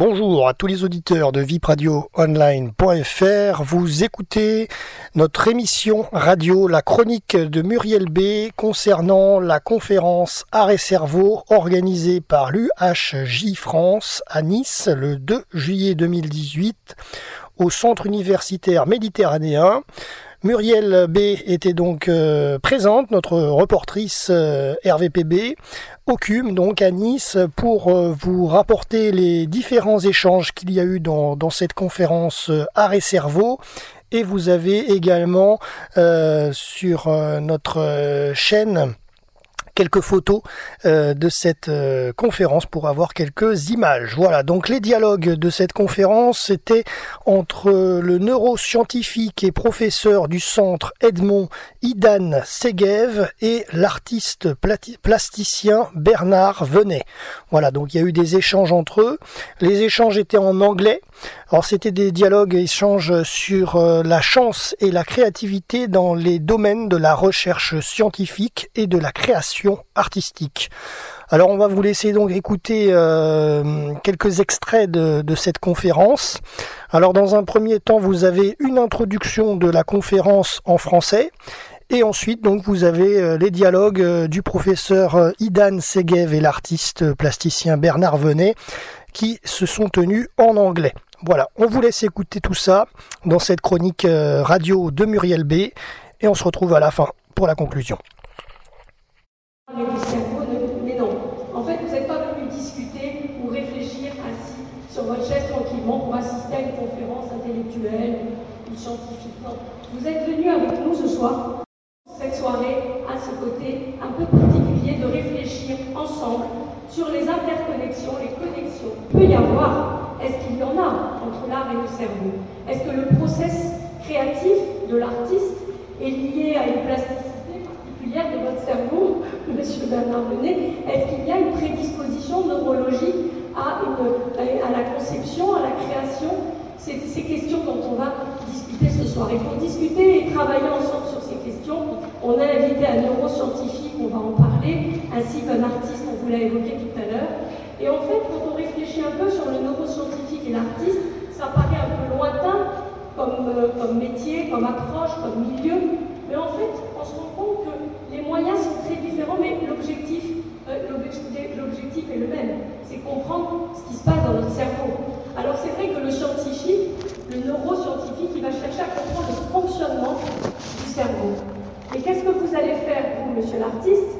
Bonjour à tous les auditeurs de vipradioonline.fr. Vous écoutez notre émission radio La chronique de Muriel B concernant la conférence Arrêt Cerveau organisée par l'UHJ France à Nice le 2 juillet 2018 au Centre universitaire méditerranéen. Muriel B était donc euh, présente, notre reportrice euh, RVPB, CUM, donc à Nice, pour euh, vous rapporter les différents échanges qu'il y a eu dans, dans cette conférence Arrêt Cerveau. Et vous avez également sur notre chaîne quelques photos euh, de cette euh, conférence pour avoir quelques images. Voilà, donc les dialogues de cette conférence étaient entre le neuroscientifique et professeur du centre Edmond Idan Segev et l'artiste plasticien Bernard Venet. Voilà, donc il y a eu des échanges entre eux. Les échanges étaient en anglais. Alors c'était des dialogues et échanges sur euh, la chance et la créativité dans les domaines de la recherche scientifique et de la création artistique. Alors on va vous laisser donc écouter euh, quelques extraits de, cette conférence. Alors dans un premier temps, vous avez une introduction de la conférence en français. Et ensuite, donc, vous avez euh, les dialogues euh, du professeur Idan Segev et l'artiste plasticien Bernard Venet qui se sont tenus en anglais. Voilà, on vous laisse écouter tout ça dans cette chronique radio de Muriel B. Et on se retrouve à la fin pour la conclusion. Mais non. En fait, vous n'êtes pas venu discuter ou réfléchir assis sur votre chaise tranquillement pour assister à une conférence intellectuelle ou scientifique. Non. Vous êtes venu avec nous ce soir, cette soirée, à ce côté un peu particulier de réfléchir ensemble sur les interconnexions, les connexions. Il peut y avoir, est-ce qu'il y en a entre l'art et le cerveau? Est-ce que le process créatif de l'artiste est lié à une plasticité de votre cerveau, Monsieur Bernard Venet, est-ce qu'il y a une prédisposition neurologique à, la conception, à la création? C'est ces questions dont on va discuter ce soir. Et pour discuter et travailler ensemble sur ces questions, on a invité un neuroscientifique, on va en parler, ainsi qu'un artiste, on vous l'a évoqué tout à l'heure. Et en fait, quand on réfléchit un peu sur le neuroscientifique et l'artiste, ça paraît un peu lointain comme, euh, comme métier, comme approche, comme milieu, mais en fait, on se rend compte que les moyens sont très différents, mais l'objectif euh, l'objectif est le même, c'est comprendre ce qui se passe dans notre cerveau. Alors c'est vrai que le scientifique, le neuroscientifique, il va chercher à comprendre le fonctionnement du cerveau. Et qu'est-ce que vous allez faire, vous, monsieur l'artiste?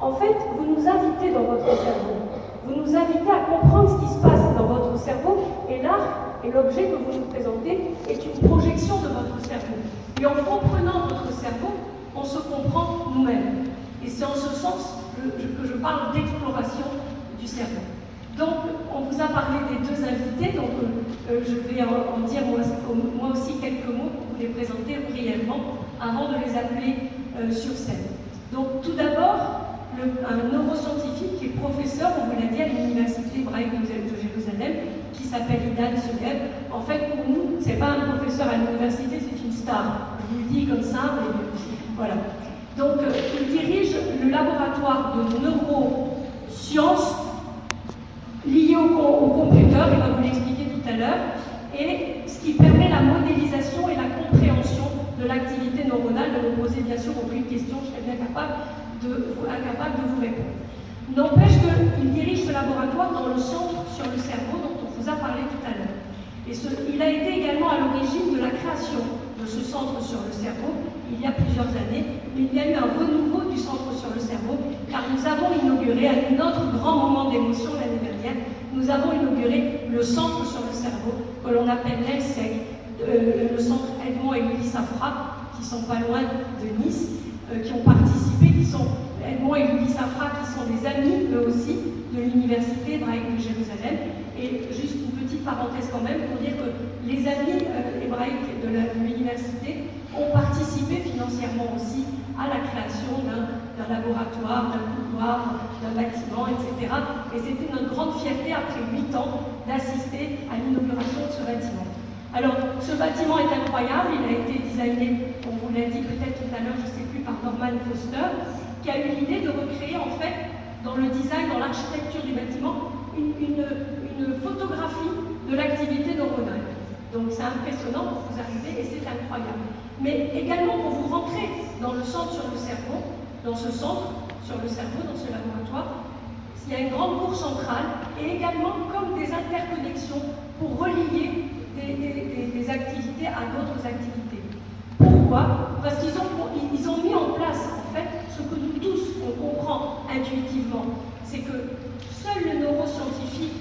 En fait, vous nous invitez dans votre cerveau. Vous nous invitez à comprendre ce qui se passe dans votre cerveau, et l'art et l'objet que vous nous présentez est une projection de votre cerveau. Et en comprenant votre cerveau, on se comprend nous-mêmes. Et c'est en ce sens que je parle d'exploration du cerveau. Donc, on vous a parlé des deux invités, donc euh, euh, je vais en, dire moi, aussi quelques mots pour vous les présenter brièvement avant de les appeler euh, sur scène. Donc, tout d'abord, un neuroscientifique qui est professeur, on vous l'a dit, à l'Université hébraïque de Jérusalem, qui s'appelle Idan Segev. En fait, pour nous, ce n'est pas un professeur à l'université, c'est une star. Je vous le dis comme ça, mais voilà. Donc, euh, il dirige le laboratoire de neurosciences lié au, au computer, il va vous l'expliquer tout à l'heure, et ce qui permet la modélisation et la compréhension de l'activité neuronale. De me poser bien sûr aucune question, je serais bien capable de, incapable de vous répondre. N'empêche qu'il dirige ce laboratoire dans le centre sur le cerveau dont on vous a parlé tout à l'heure. Et il a été également à l'origine de la création de ce centre sur le cerveau il y a plusieurs années, il y a eu un renouveau du Centre sur le cerveau, car nous avons inauguré, à notre grand moment d'émotion l'année dernière, nous avons inauguré le Centre sur le cerveau, que l'on appelle l'ELSEC, euh, le Centre Edmond et Louis Safra, qui sont pas loin de Nice, euh, qui ont participé, qui sont Edmond et Louis Safra, qui sont des amis, eux aussi, de l'Université hébraïque de Jérusalem. Et juste une petite parenthèse quand même pour dire que les amis euh, hébraïques de l'université ont participé financièrement aussi à la création d'un laboratoire, d'un couloir, d'un bâtiment, etc. Et c'était notre grande fierté après huit ans d'assister à l'inauguration de ce bâtiment. Alors, ce bâtiment est incroyable, il a été designé, on vous l'a dit peut-être tout à l'heure, je ne sais plus, par Norman Foster, qui a eu l'idée de recréer en fait, dans le design, dans l'architecture du bâtiment, une, photographie de l'activité neuronale. Donc c'est impressionnant pour vous arriver et c'est incroyable. Mais également pour vous rentrer dans le centre sur le cerveau, dans ce centre sur le cerveau, dans ce laboratoire, il y a une grande bourse centrale et également comme des interconnexions pour relier des, activités à d'autres activités. Pourquoi? Parce qu'ils ont, ils ont mis en place en fait ce que nous tous on comprend intuitivement, c'est que seul le neuroscientifique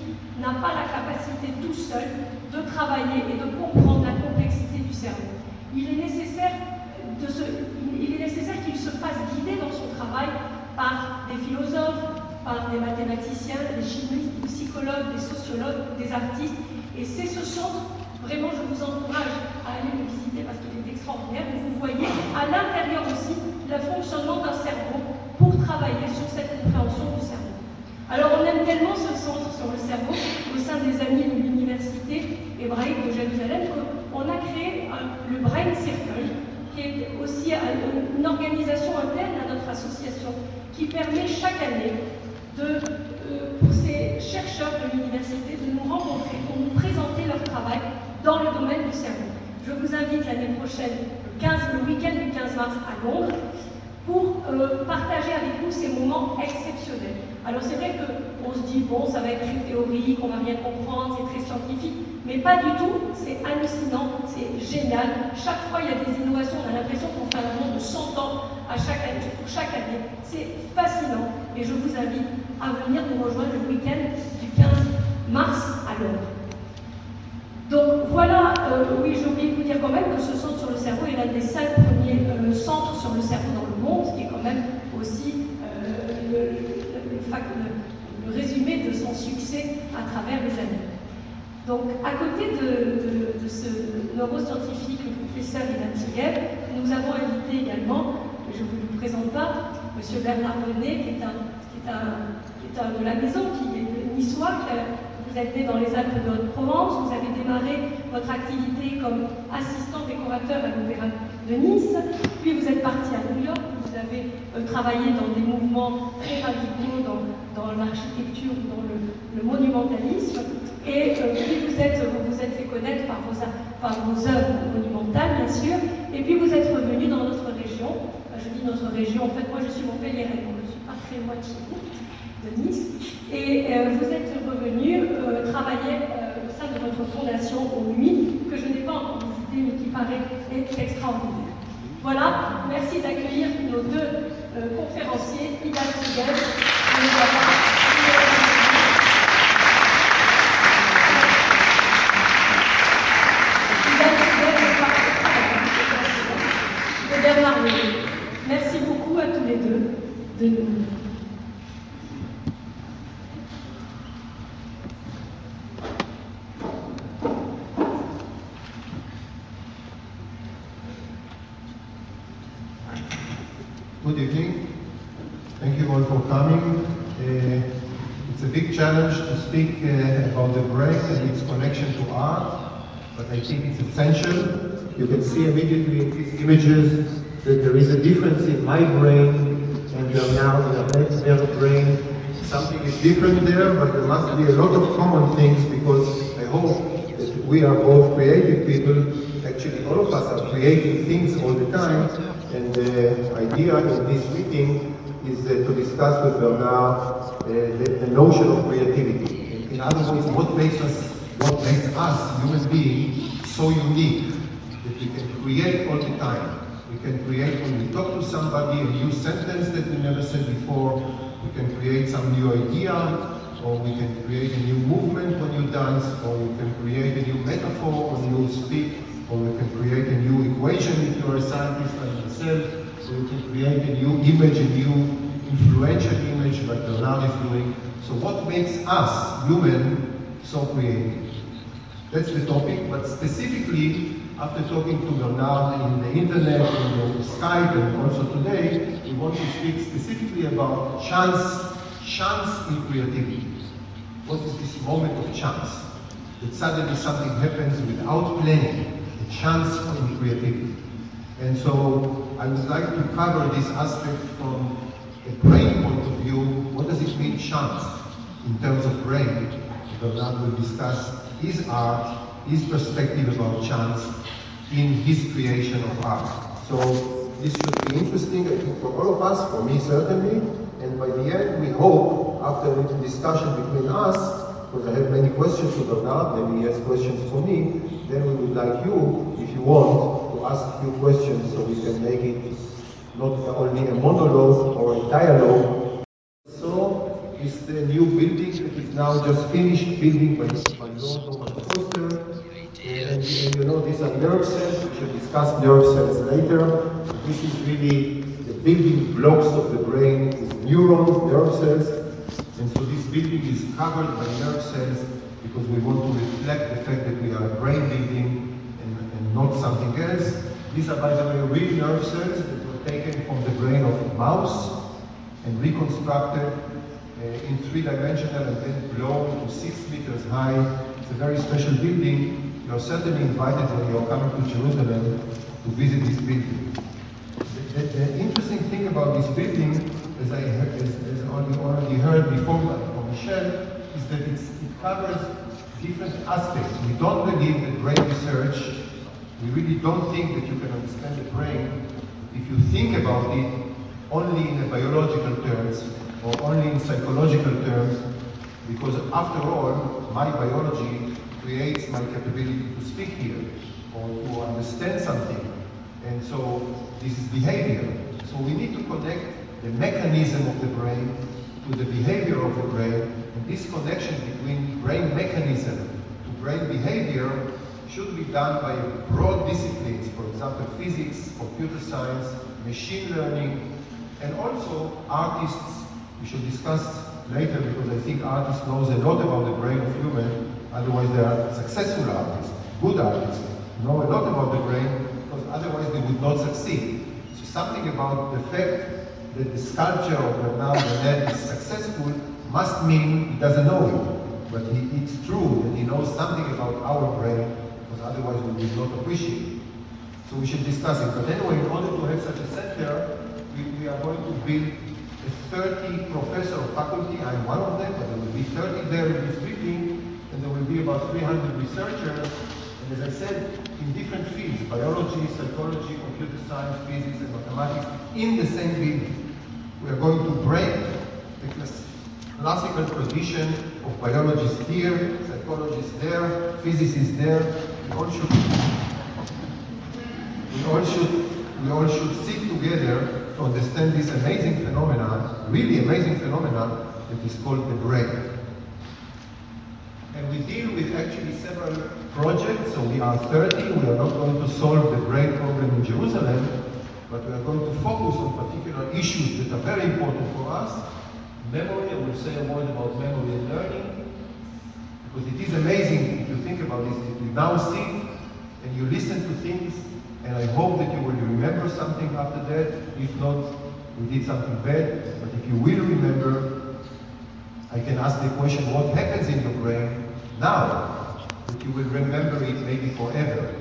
n'a pas la capacité tout seul de travailler et de comprendre la complexité du cerveau. Il est nécessaire, qu'il se fasse guider dans son travail par des philosophes, par des mathématiciens, des chimistes, des psychologues, des sociologues, des artistes. Et c'est ce centre, vraiment je vous encourage à aller le visiter parce qu'il est extraordinaire, vous voyez à l'intérieur aussi le fonctionnement d'un cerveau pour travailler sur cette compréhension du cerveau. Alors on aime tellement ce centre sur le cerveau au sein des amis de l'université hébraïque de Jérusalem qu'on a créé le Brain Circle, qui est aussi une organisation interne à notre association, qui permet chaque année de, euh, pour ces chercheurs de l'université de nous rencontrer pour nous présenter leur travail dans le domaine du cerveau. Je vous invite l'année prochaine, le, 15, le week-end du 15 mars à Londres, pour euh, partager avec nous ces moments exceptionnels. Alors c'est vrai qu'on se dit, bon, ça va être très théorique, on va rien comprendre, c'est très scientifique, mais pas du tout, c'est hallucinant, c'est génial. Chaque fois, il y a des innovations, on a l'impression qu'on fait un monde de 100 ans à chaque année, pour chaque année. C'est fascinant et je vous invite à venir nous rejoindre le week-end du 15 mars à Londres. Donc voilà, euh, oui, j'ai oublié de vous dire quand même que ce centre sur le cerveau est l'un des cinq premiers euh, centres sur le cerveau dans le monde, qui est quand même aussi euh, le, résumé de son succès à travers les années. Donc, à côté de, ce neuroscientifique, le professeur Ivan nous avons invité également, je ne vous le présente pas, M. Bernard René, qui est un de la maison, qui est niçois, vous êtes né dans les Alpes de Haute-Provence, vous avez démarré votre activité comme assistant décorateur à l'Opéra de Nice, puis vous êtes parti à New York, vous avez euh, travaillé dans des mouvements très radicaux dans, l'architecture, dans le, monumentalisme, et euh, puis vous êtes, vous, vous êtes fait connaître par vos, par vos œuvres monumentales, bien sûr, et puis vous êtes revenu dans notre région, je dis notre région, en fait moi je suis Montpellier, donc je ne suis pas très loin de chez vous, de Nice, et euh, vous êtes revenu travailler au sein de votre fondation au nuit, que je n'ai pas encore visité, mais qui paraît être extraordinaire. Voilà, merci d'accueillir nos deux conférenciers, Ida et a big challenge to speak uh, about the brain and its connection to art, but I think it's essential. You can see immediately in these images that there is a difference in my brain and you are now in a their brain. Something is different there, but there must be a lot of common things because I hope that we are both creative people. Actually, all of us are creating things all the time and the idea in this meeting is uh, to discuss with Bernar uh, the, the, notion of creativity. In other words, what makes us, what makes us human beings so unique that we can create all the time. We can create when we talk to somebody a new sentence that we never said before. We can create some new idea, or we can create a new movement when you dance, or we can create a new metaphor when you speak or we can create a new equation if you're a scientist like myself, so we can create a new image, a new influential image like Bernar is doing. So what makes us, human, so creative? That's the topic, but specifically, after talking to Bernar in the internet, in the Skype, and also today, we want to speak specifically about chance, chance in creativity. What is this moment of chance? That suddenly something happens without planning, chance in creativity. And so I would like to cover this aspect from a brain point of view. What does it mean chance in terms of brain? Bernar will discuss his art, his perspective about chance in his creation of art. So this should be interesting, I think, for all of us, for me certainly, and by the end, we hope, after a little discussion between us, because I have many questions to Bernar, maybe he has questions for me, then we would like you, if you want, ask few questions so we can make it not only a monologue or a dialogue. So, it's the new building that is now just finished building by, by Lord Foster. And, and, you know, these are nerve cells. We should discuss nerve cells later. This is really the building blocks of the brain with neurons, nerve cells. And so this building is covered by nerve cells because we want to reflect the fact that we are a brain building not something else. These are, by the way, real nerve cells that were taken from the brain of a mouse and reconstructed uh, in three-dimensional and then blown to six meters high. It's a very special building. You are certainly invited when you are coming to Jerusalem to visit this building. The, the, the interesting thing about this building, as I heard, as, as already, heard before from Michel, is that it covers different aspects. We don't believe that brain research, we really don't think that you can understand the brain if you think about it only in biological terms or only in psychological terms, because after all, my biology creates my capability to speak here or to understand something. And so this is behavior. So we need to connect the mechanism of the brain to the behavior of the brain. And this connection between brain mechanism to brain behavior should be done by broad disciplines, for example, physics, computer science, machine learning, and also artists. We should discuss later because I think artists knows a lot about the brain of human Otherwise, they are successful artists, good artists, know a lot about the brain, because otherwise they would not succeed. So something about the fact that the sculpture of Bernar Venet is successful must mean he doesn't know it. But he, it's true that he knows something about our brain, because otherwise we would not appreciate it. So we should discuss it. But anyway, in order to have such a center, we, we are going to build a 30 professor faculty. I'm one of them, but there will be 30 there in this building and there will be about 300 researchers, and as I said, in different fields, biology, psychology, computer science, physics, and mathematics, in the same building. We are going to break the classical tradition of biologists here, psychologists there, physicists there. We all should, we all should, we all should sit together to understand this amazing phenomenon, really amazing phenomenon that is called the brain. And we deal with actually several projects. So we are 30. We are not going to solve the brain problem in Jerusalem, but we are going to focus on particular issues that are very important for us. Memory, I will say a word about memory and learning, because it is amazing if you think about this. You now sit and you listen to things, and I hope that you will remember something after that. If not, we did something bad. But if you will remember, I can ask the question, what happens in your brain now that you will remember it maybe forever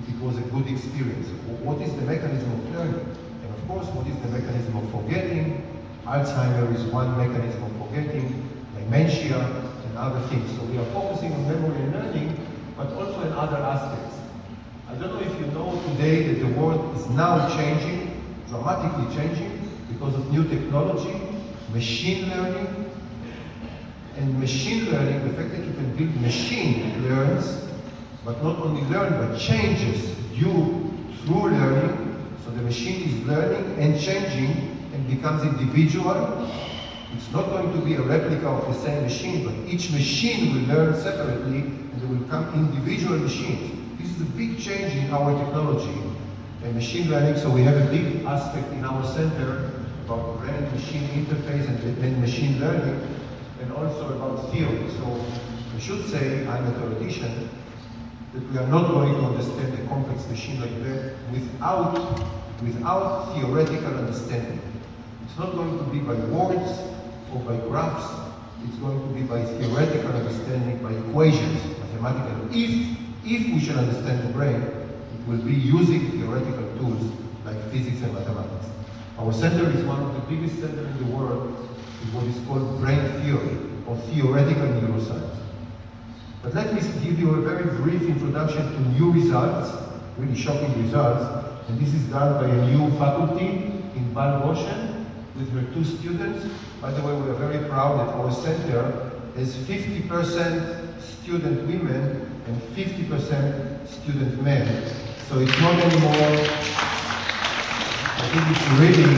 if it was a good experience. What is the mechanism of learning? And of course, what is the mechanism of forgetting? Alzheimer is one mechanism of forgetting, dementia, other things. So we are focusing on memory and learning, but also in other aspects. I don't know if you know today that the world is now changing, dramatically changing, because of new technology, machine learning, and machine learning, the fact that you can build machine that learns, but not only learn, but changes you through learning. So the machine is learning and changing and becomes individual. It's not going to be a replica of the same machine, but each machine will learn separately and there will come individual machines. This is a big change in our technology and machine learning. So we have a big aspect in our center about brain-machine interface and, and machine learning and also about theory. So I should say, I'm a theoretician, that we are not going to understand a complex machine like that without, without theoretical understanding. It's not going to be by words or by graphs. It's going to be by theoretical understanding, by equations, mathematical. If, if we should understand the brain, it will be using theoretical tools like physics and mathematics. Our center is one of the biggest centers in the world is what is called brain theory or theoretical neuroscience. But let me give you a very brief introduction to new results, really shocking results. And this is done by a new faculty Inbal Goshen with her two students. By the way, we are very proud that our center has 50% student women and 50% student men. So it's not anymore, I think it's really,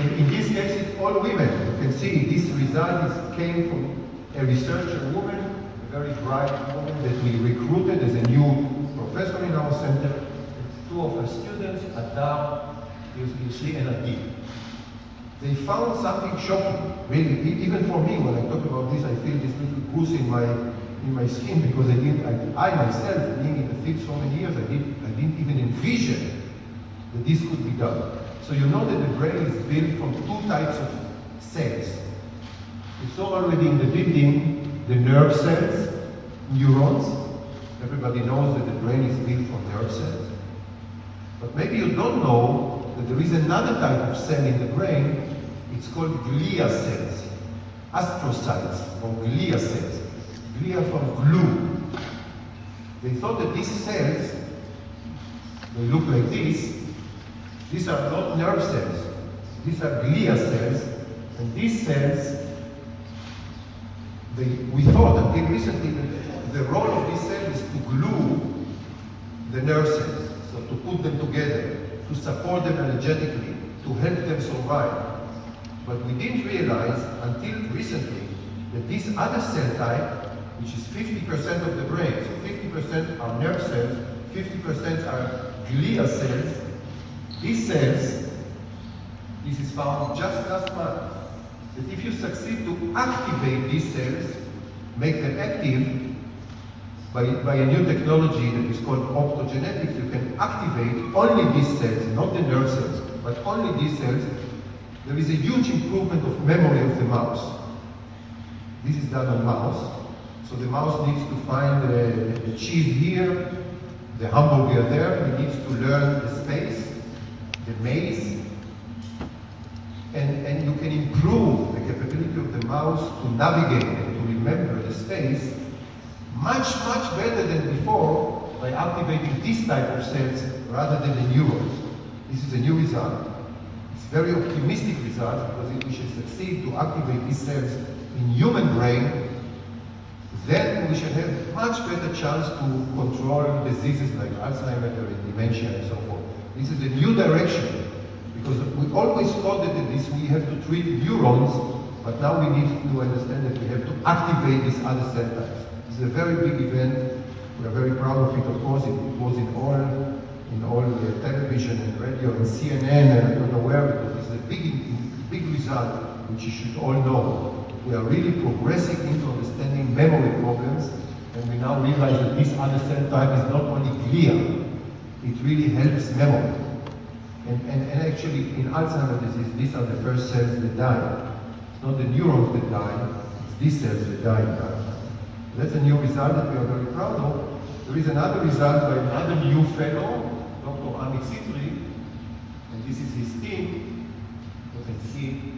in, in this case, it's all women. You can see this result is, came from a researcher woman, a very bright woman that we recruited as a new professor in our center. Two of her students, Adar, see, and Adi. They found something shocking, really, even for me, when I talk about this, I feel this little goose in my in my skin because I didn't, I, I myself, being in the field so many years, I didn't, I didn't even envision that this could be done. So you know that the brain is built from two types of cells. You saw already in the building the nerve cells, neurons. Everybody knows that the brain is built from nerve cells. But maybe you don't know that there is another type of cell in the brain. It's called glia cells, astrocytes or glia cells. Glia from glue. They thought that these cells, they look like this. These are not nerve cells. These are glia cells. And these cells, they, we thought until recently that the role of these cells is to glue the nerve cells. So to put them together, to support them energetically, to help them survive. But we didn't realize until recently that this other cell type, which is 50% of the brain, so 50% are nerve cells, 50% are glia cells, these cells, this is found just last month, that if you succeed to activate these cells, make them active, by, by a new technology that is called optogenetics, you can activate only these cells, not the nerve cells, but only these cells. There is a huge improvement of memory of the mouse. This is done on mouse. So the mouse needs to find the, the cheese here, the hamburger there. He needs to learn the space, the maze, and, and you can improve the capability of the mouse to navigate and to remember the space much, much better than before by activating this type of cells rather than the neurons. This is a new result. It's very optimistic result because if we should succeed to activate these cells in human brain, then we should have much better chance to control diseases like Alzheimer's and dementia and so forth. This is a new direction because we always thought that this we have to treat neurons, but now we need to understand that we have to activate these other cell types. It's a very big event. We are very proud of it, of course. It, was in all, in all the television and radio and CNN, and I don't know where, because it's a big, big result, which you should all know. We are really progressing into understanding memory problems, and we now realize that this cell type is not only clear, it really helps memory. And, and, and actually, in Alzheimer's disease, these are the first cells that die. It's not the neurons that die, it's these cells that die. That's a new result that we are very proud of. There is another result by another new fellow, Dr. Ami Citri, and this is his team. You can see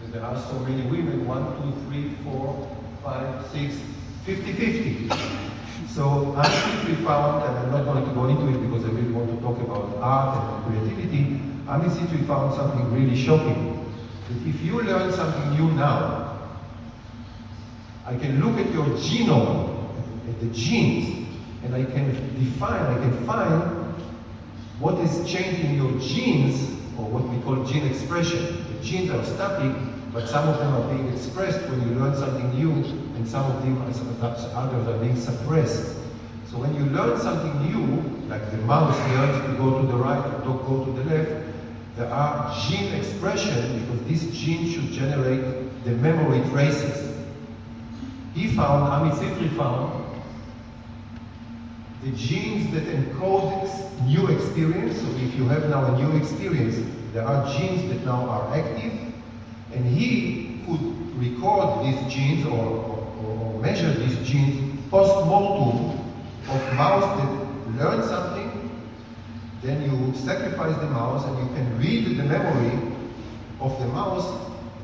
that there are so many women, one, two, three, four, five, six, 50-50. So Ami Citri found, and I'm not going to go into it because I really want to talk about art and creativity, Ami Citri found something really shocking. That if you learn something new now, I can look at your genome, at the genes, and I can define, I can find what is changed in your genes, or what we call gene expression. The genes are static, but some of them are being expressed when you learn something new, and some of them, others, are being suppressed. So when you learn something new, like the mouse learns to go to the right or to go to the left, there are gene expression because this gene should generate the memory traces he found, Ami Citri found, the genes that encode new experience. So if you have now a new experience, there are genes that now are active, and he could record these genes or, or, or measure these genes post-mortem of mouse that learned something, then you sacrifice the mouse and you can read the memory of the mouse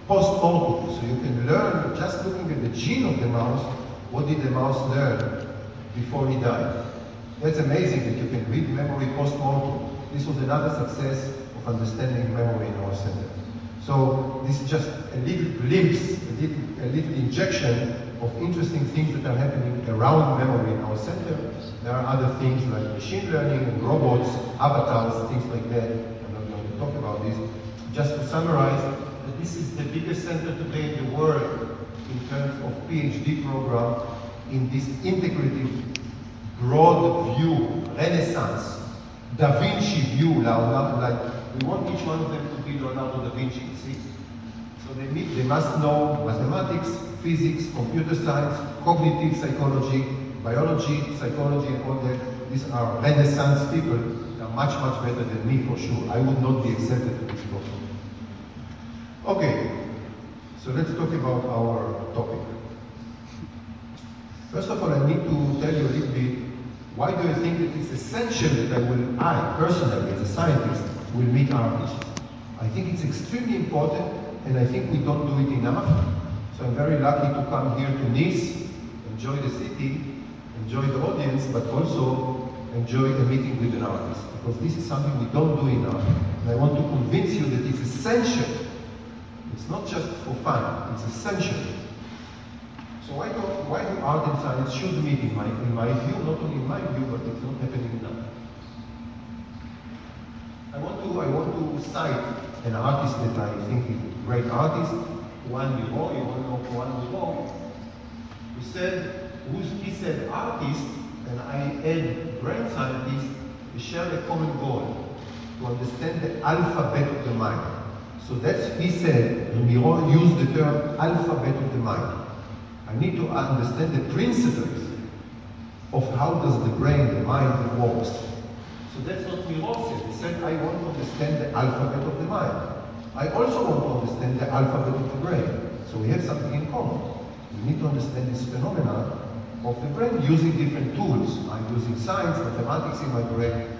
post-mortem. So you can learn, just looking at the gene of the mouse, what did the mouse learn before he died. That's amazing that you can read memory post-mortem. This was another success of understanding memory in our center. So this is just a little glimpse, a little, a little injection of interesting things that are happening around memory in our center. There are other things like machine learning and robots, avatars, things like that. I'm not going to talk about this. Just to summarize, this is the biggest center today in the world in terms of PhD program in this integrative, broad view, renaissance, Da Vinci view, like we want each one of them to be Leonardo da Vinci, see? So they, need, they must know mathematics, physics, computer science, cognitive psychology, biology, psychology, and all that. These are Renaissance people. They are much, much better than me for sure. I would not be accepted to this program. Okay, so let's talk about our topic. First of all, I need to tell you a little bit why do I think that it's essential that will, I personally, as a scientist, will meet artists. I think it's extremely important, and I think we don't do it enough. So I'm very lucky to come here to Nice, enjoy the city, enjoy the audience, but also enjoy the meeting with an artist. Because this is something we don't do enough. And I want to convince you that it's essential. It's not just for fun, it's essential. So why do, why do art and science should meet in my, in my view, not only in my view, but it's not happening enough. I want to, I want to cite an artist that I think is a great artist, Juan Miro, you all know Juan Miro, who said, who's, he said artist, and I add brain scientist, we share a common goal, to understand the alphabet of the mind. So that's, he said, Miro used the term alphabet of the mind. I need to understand the principles of how does the brain, the mind works. So that's what Miro said. He said, I want to understand the alphabet of the mind. I also want to understand the alphabet of the brain. So we have something in common. We need to understand this phenomena of the brain using different tools. I'm using science, mathematics in my brain.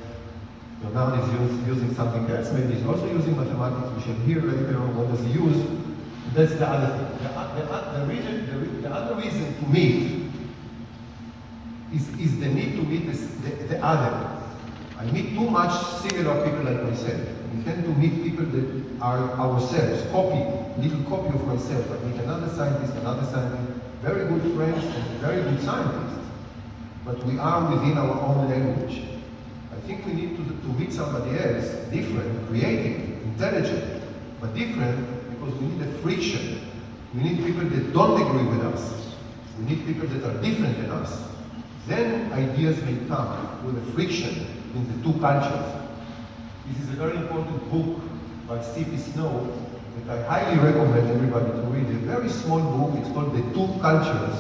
Leonardo is using something else. Maybe he's also using mathematics. We shall hear later on what does he use. That's the other thing. The, uh, the, uh, the, reason, the, the, other reason to meet is, is the need to meet the, the other. I meet too much similar people like myself. We tend to meet people that are ourselves, copy, little copy of myself. I meet another scientist, another scientist, very good friends and very good scientists. But we are within our own language. I think we need to, to meet somebody else, different, creative, intelligent, but different because we need a friction. We need people that don't agree with us. We need people that are different than us. Then ideas may come with a friction in the two cultures. This is a very important book by C.P. Snow that I highly recommend everybody to read. A very small book, it's called The Two Cultures.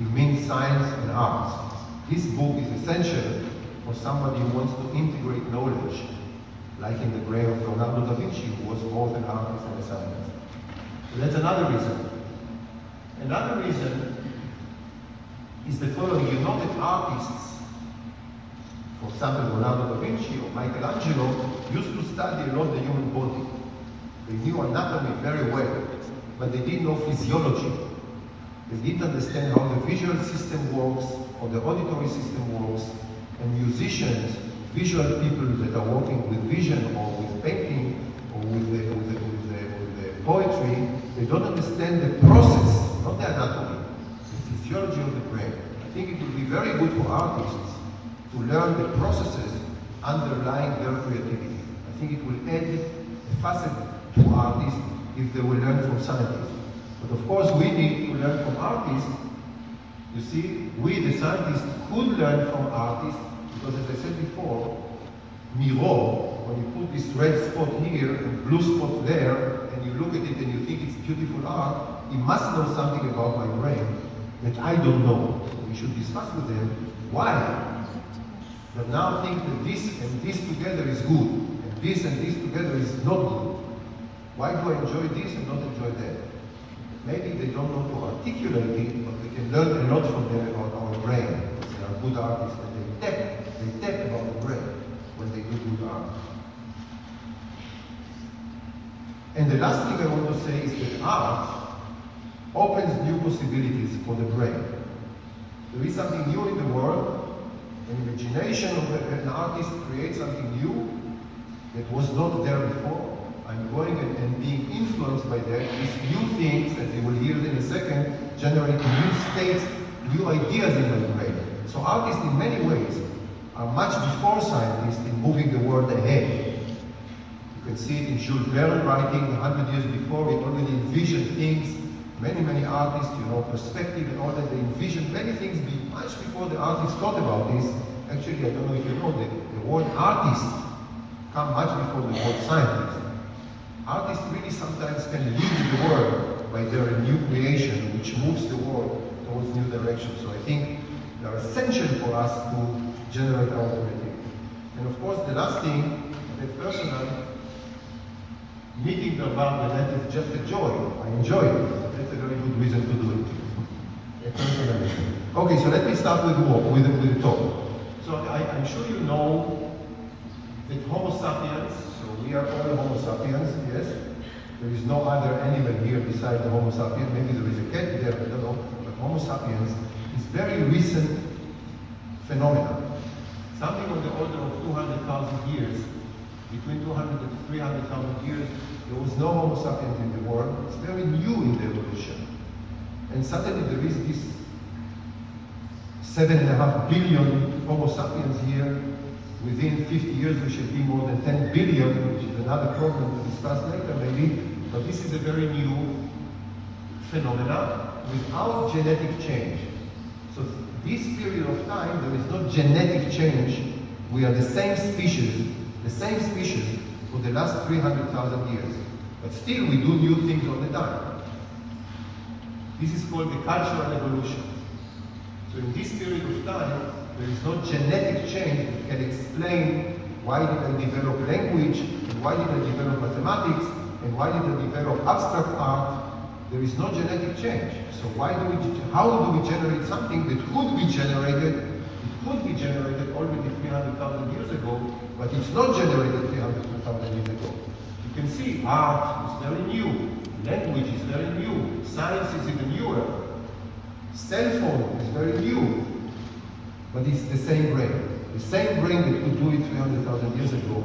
It means science and arts. This book is essential for somebody who wants to integrate knowledge, like in the brain of Leonardo da Vinci, who was both an artist and a scientist. That's another reason. Another reason is the following. You know that artists for example, Leonardo da Vinci or Michelangelo used to study a lot the human body. They knew anatomy very well, but they didn't know physiology. They didn't understand how the visual system works, or the auditory system works, and musicians, visual people that are working with vision or with painting or with the, with the, with the, with the poetry, they don't understand the process, not the anatomy, the physiology of the brain. I think it would be very good for artists to learn the processes underlying their creativity. I think it will add a facet to artists if they will learn from scientists. But of course, we need to learn from artists. You see, we, the scientists, could learn from artists because, as I said before, Miro, when you put this red spot here and blue spot there, you look at it and you think it's beautiful art, he must know something about my brain that I don't know. We should discuss with him why But now think that this and this together is good, and this and this together is not good. Why do I enjoy this and not enjoy that? Maybe they don't know to articulate it, but we can learn a lot from them about our brain, they are good artists, and they tap, they tap about the brain when they do good art. And the last thing I want to say is that art opens new possibilities for the brain. There is something new in the world. An imagination of an artist creates something new that was not there before. I'm going and, and being influenced by that. These new things, that you will hear in a second, generate new states, new ideas in my brain. So artists in many ways are much before scientists in moving the world ahead. Can see it in Jules Verne writing 100 years before, he already envisioned things, many, many artists, you know, perspective and all that, they envisioned many things much before the artists thought about this. Actually, I don't know if you know, the, the word artist come much before the word scientist. Artists really sometimes can lead the world by their new creation, which moves the world towards new directions. So I think they are essential for us to generate our creativity. And of course, the last thing, that personal, meeting the that is just a joy. I enjoy it. That's a very good reason to do it. okay, so let me start with walk, with, with the talk. So I, I'm sure you know that Homo sapiens so we are all Homo sapiens, yes. There is no other animal here besides the Homo sapiens. Maybe there is a cat there, I don't know. But Homo sapiens is very recent phenomenon. Something on the order of 200,000 years. Between 200 and 300,000 years, there was no Homo sapiens in the world. It's very new in the evolution. And suddenly there is this seven and a half billion Homo sapiens here Within 50 years, we should be more than 10 billion, which is another problem to discuss later maybe, but this is a very new phenomena without genetic change. So this period of time, there is no genetic change. We are the same species, the same species for the last 300,000 years. But still, we do new things all the time. This is called the cultural evolution. So in this period of time, there is no genetic change that can explain why did I develop language, and why did I develop mathematics, and why did I develop abstract art. There is no genetic change. So why do we, how do we generate something that could be generated, could be generated already 300,000 years ago, but it's not generated 300,000 years ago. You can see art is very new, language is very new, science is even newer, cell phone is very new, but it's the same brain. The same brain that could do it 300,000 years ago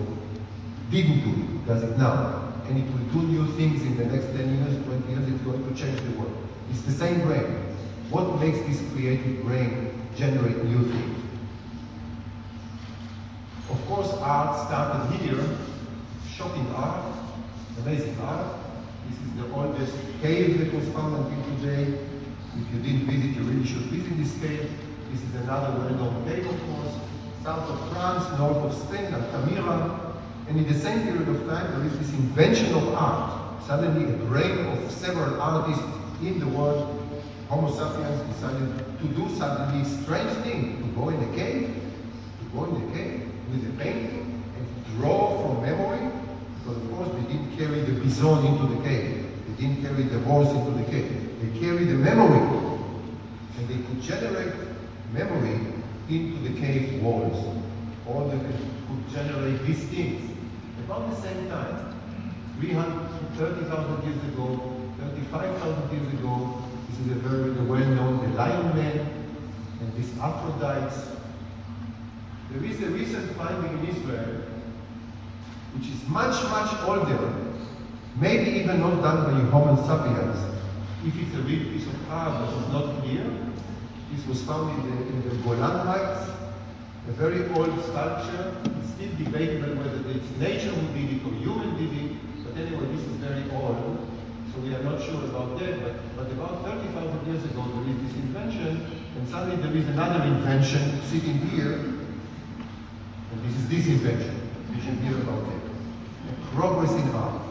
didn't do it, does it now. And it will do new things in the next 10 years, 20 years, it's going to change the world. It's the same brain. What makes this creative brain generate new things? Of course, art started here, shocking art, amazing art. This is the oldest cave that was found until today. If you didn't visit, you really should visit this cave. This is another well-known cave, of course, south of France, north of Spain, Altamira. And in the same period of time, there is this invention of art. Suddenly, a brain of several artists in the world, Homo sapiens decided to do suddenly strange thing, to go in a cave, to go in a cave with a painting and draw from memory. Because of course they didn't carry the bison into the cave. They didn't carry the horse into the cave. They carried the memory. And they could generate memory into the cave walls. or they could generate these things. About the same time, 330,000 years ago, 35,000 years ago, this is a very well-known, the Lion Man, and these Aphrodites. There is a recent finding in Israel, which is much, much older, maybe even not done by Homo sapiens. If it's a real piece of art that is not clear, this was found in the, in the Golan Heights, a very old sculpture. It's still debatable whether it's nature who did or human it, but anyway, this is very old, so we are not sure about that, but, but about 30,000 years ago there is this invention, and suddenly there is another invention sitting here, and this is this invention. You should hear about it. Progress in art.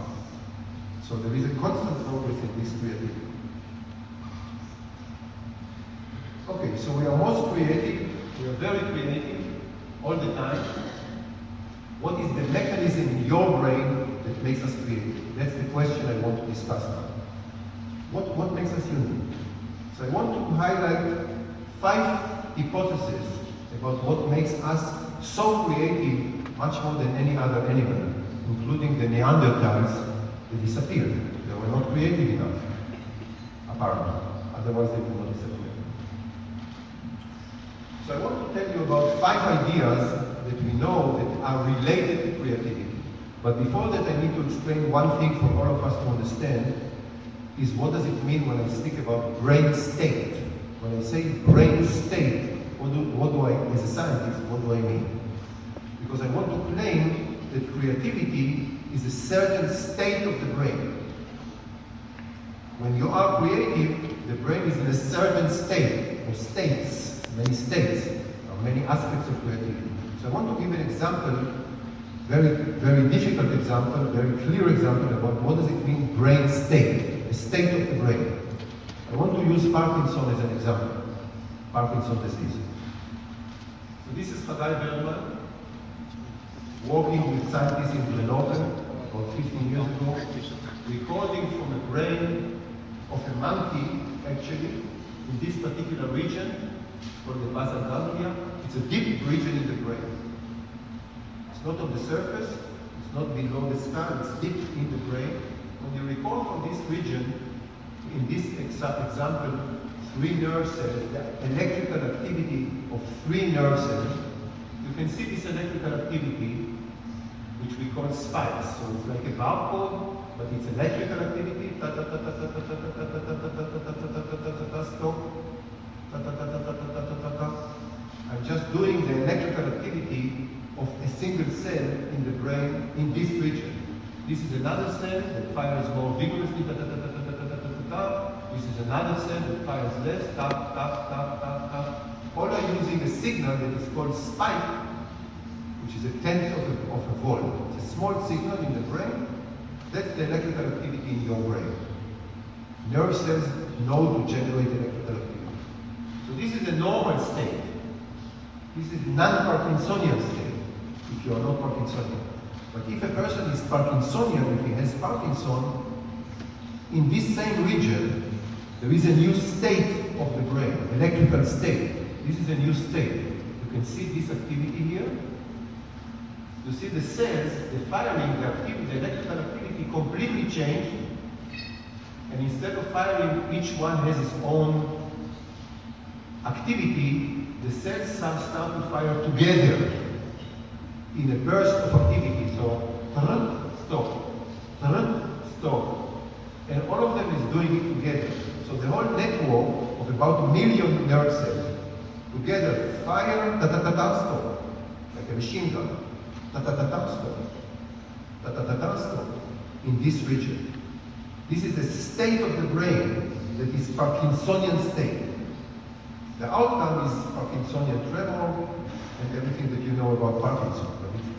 So there is a constant progress in this creativity. Okay, so we are most creative, we are very creative all the time. What is the mechanism in your brain that makes us creative? That's the question I want to discuss now. What, what makes us unique? So I want to highlight five hypotheses about what makes us so creative much more than any other animal, including the Neanderthals they disappeared. They were not creative enough, apparently. Otherwise they would not disappear. So I want to tell you about five ideas that we know that are related to creativity. But before that, I need to explain one thing for all of us to understand, is what does it mean when I speak about brain state? When I say brain state, what do, what do I, as a scientist, what do I mean? Because I want to claim that creativity is a certain state of the brain. When you are creative, the brain is in a certain state, or states, many states, or many aspects of creativity. So I want to give an example, very, very difficult example, very clear example about what does it mean brain state, a state of the brain. I want to use Parkinson as an example, Parkinson disease. This is Hagai Bergman, working with scientists in Grenoble about 15 years ago, recording from the brain of a monkey, actually, in this particular region, called the basal ganglia. It's a deep region in the brain. It's not on the surface, it's not below the skull, it's deep in the brain. When you record from this region, in this exa example, three nerve cells, the electrical activity of three nerve cells, you can see this electrical activity, which we call spikes. So it's like a barcode, but it's electrical activity. Stop. I'm just doing the electrical activity of a single cell in the brain in this region. This is another cell that fires more vigorously. This is another cell that fires less, tap, tap, tap, tap, tap. All are using a signal that is called spike, which is a tenth of a, of a volt. It's a small signal in the brain. That's the electrical activity in your brain. Nerve cells know to generate electrical activity. So this is a normal state. This is non-Parkinsonian state, if you are not Parkinsonian. But if a person is Parkinsonian, if he has Parkinson, in this same region, there is a new state of the brain, electrical state. This is a new state. You can see this activity here. You see the cells, the firing, the activity, the electrical activity completely changed. And instead of firing, each one has its own activity. The cells start to fire together in a burst of activity. So, stop, stop. And all of them is doing it together. So the whole network of about a million nerve cells together fire, ta ta ta ta stop, like a machine gun, ta ta ta ta stop, ta ta ta ta stop, in this region. This is the state of the brain that is Parkinsonian state. The outcome is Parkinsonian tremor and everything that you know about Parkinson.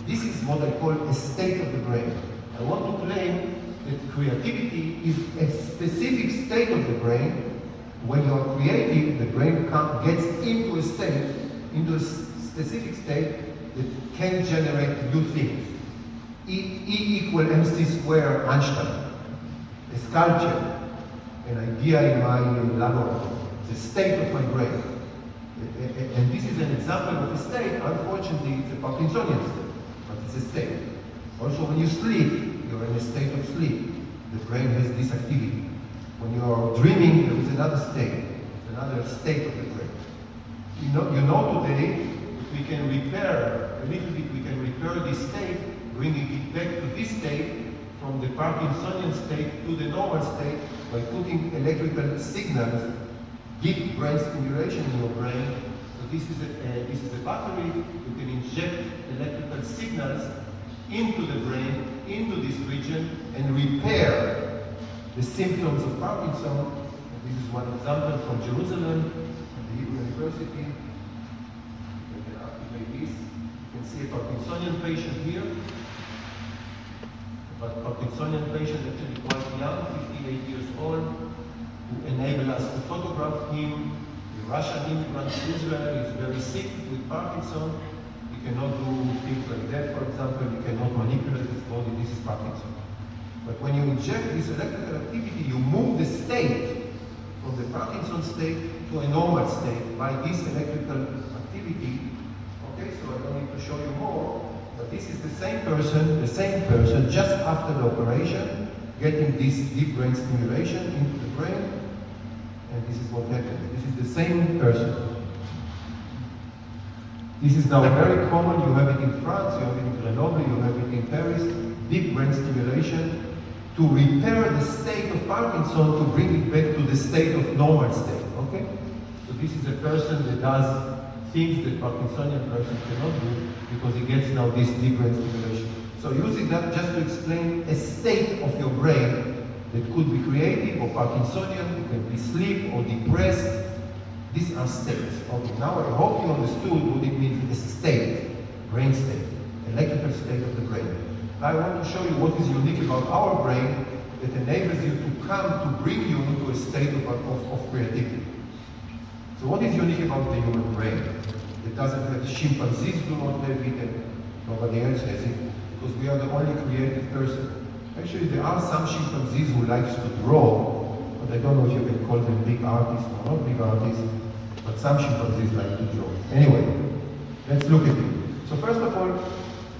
This is what I call a state of the brain. I want to claim that creativity is a specific state of the brain. When you are creative, the brain gets into a state, into a specific state that can generate new things. E, e equal mc square Einstein, a sculpture, an idea in my laboratory, the state of my brain. And this is an example of a state. Unfortunately, it's a Parkinsonian state, but it's a state. Also, when you sleep, you're in a state of sleep. The brain has this activity. When you are dreaming, there is another state, another state of the brain. You know, you know today, we can repair, a little bit, we can repair this state, bringing it back to this state, from the Parkinsonian state to the normal state, by putting electrical signals, deep brain stimulation in your brain. So this is a, uh, this is a battery, you can inject electrical signals into the brain, into this region, and repair the symptoms of Parkinson. And this is one example from Jerusalem, at the Hebrew University. You can activate this. You can see a Parkinsonian patient here. But Parkinsonian patient actually quite young, 58 years old, who enable us to photograph him. The Russian immigrant to Israel is very sick with Parkinson cannot do things like that, for example, you cannot manipulate this body, this is Parkinson. But when you inject this electrical activity, you move the state from the Parkinson state to a normal state by this electrical activity. Okay, so I don't need to show you more, but this is the same person, the same person, just after the operation, getting this deep brain stimulation into the brain, and this is what happened. This is the same person. This is now very common. You have it in France, you have it in Grenoble, you have it in Paris. Deep brain stimulation to repair the state of Parkinson to bring it back to the state of normal state. Okay? So this is a person that does things that Parkinsonian person cannot do because he gets now this deep brain stimulation. So using that just to explain a state of your brain that could be creative or Parkinsonian, it can be sleep or depressed. These are states. Okay, now I hope you understood what it means a state, brain state, electrical state of the brain. I want to show you what is unique about our brain that enables you to come to bring you into a state of, of, of creativity. So what is unique about the human brain? It doesn't have chimpanzees do not have it and nobody else has it because we are the only creative person. Actually, there are some chimpanzees who likes to draw, but I don't know if you can call them big artists or not big artists, but some chimpanzees like to draw. Anyway, let's look at it. So first of all,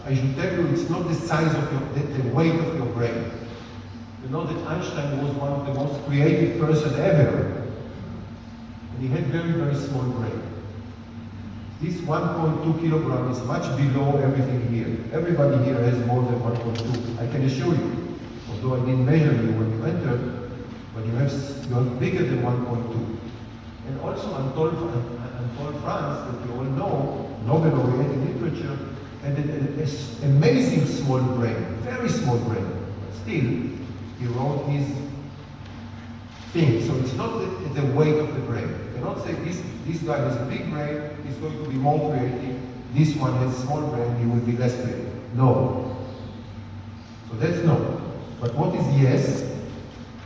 I should tell you it's not the size of your, the, the weight of your brain. You know that Einstein was one of the most creative person ever. And he had very, very small brain. This 1.2 kilogram is much below everything here. Everybody here has more than 1.2. I can assure you. Although I didn't measure you when you entered, but you have, you are bigger than 1.2. And also Anatole, Anatole France, that you all know, Nobel laureate in literature, had an amazing small brain, very small brain. Still, he wrote his thing. So it's not the, the weight of the brain. You cannot say this, this guy has a big brain, he's going to be more creative. This one has a small brain, he will be less creative. No. So that's no. But what is yes?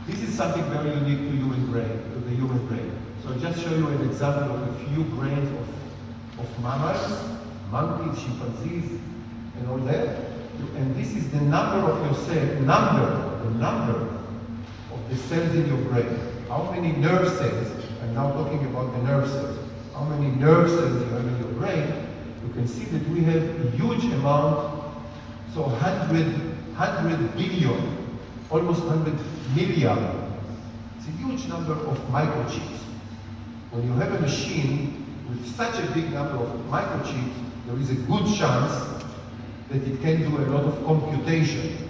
This is something very unique to human brain, to the human brain. Show you an example of a few grains of, of mammals, monkeys, chimpanzees, and all that. And this is the number of your cell, number, the number of the cells in your brain. How many nerve cells, I'm now talking about the nerve cells, how many nerve cells you have in your brain, you can see that we have a huge amount, so 100, 100 billion, almost 100 million. It's a huge number of microchips. When you have a machine with such a big number of microchips, there is a good chance that it can do a lot of computation.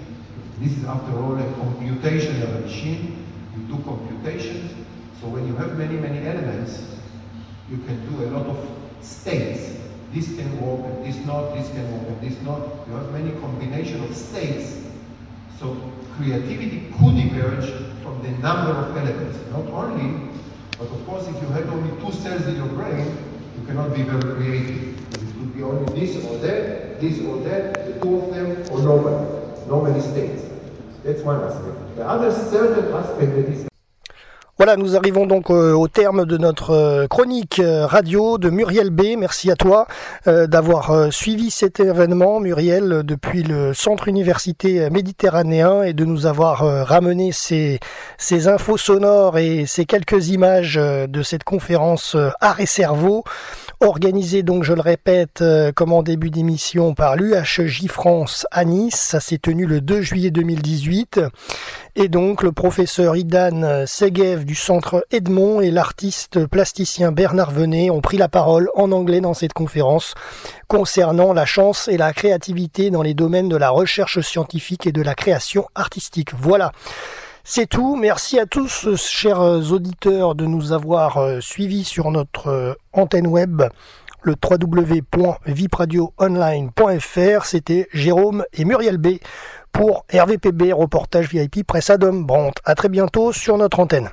This is, after all, a computational machine. You do computations. So when you have many, many elements, you can do a lot of states. This can work, and this not, this can work, and this not. You have many combination of states. So creativity could emerge from the number of elements. Not only, but of course, if you had only two cells in your brain, you cannot be very creative. It could be only this or that, this or that, the two of them, or no nobody. Nobody states. That's one aspect. The other certain aspect that is Voilà, nous arrivons donc euh, au terme de notre euh, chronique euh, radio de Muriel B. Merci à toi d'avoir suivi cet événement, Muriel, depuis le centre université méditerranéen et de nous avoir ramené ces, ces infos sonores et ces quelques images de cette conférence Art et Cerveau, organisée donc, je le répète, comme en début d'émission par l'UHJ France à Nice. Ça s'est tenu le 2 juillet 2018. Et donc, le professeur Idan Segev du centre Edmond et l'artiste plasticien Bernard Venet ont pris la parole en anglais dans cette conférence concernant la chance et la créativité dans les domaines de la recherche scientifique et de la création artistique. Voilà. C'est tout. Merci à tous, chers auditeurs, de nous avoir euh, suivis sur notre euh, antenne web le www.vipradioonline.fr. C'était Jérôme et Muriel B pour RVPB, reportage VIP Presse Adam Brandt. À très bientôt sur notre antenne.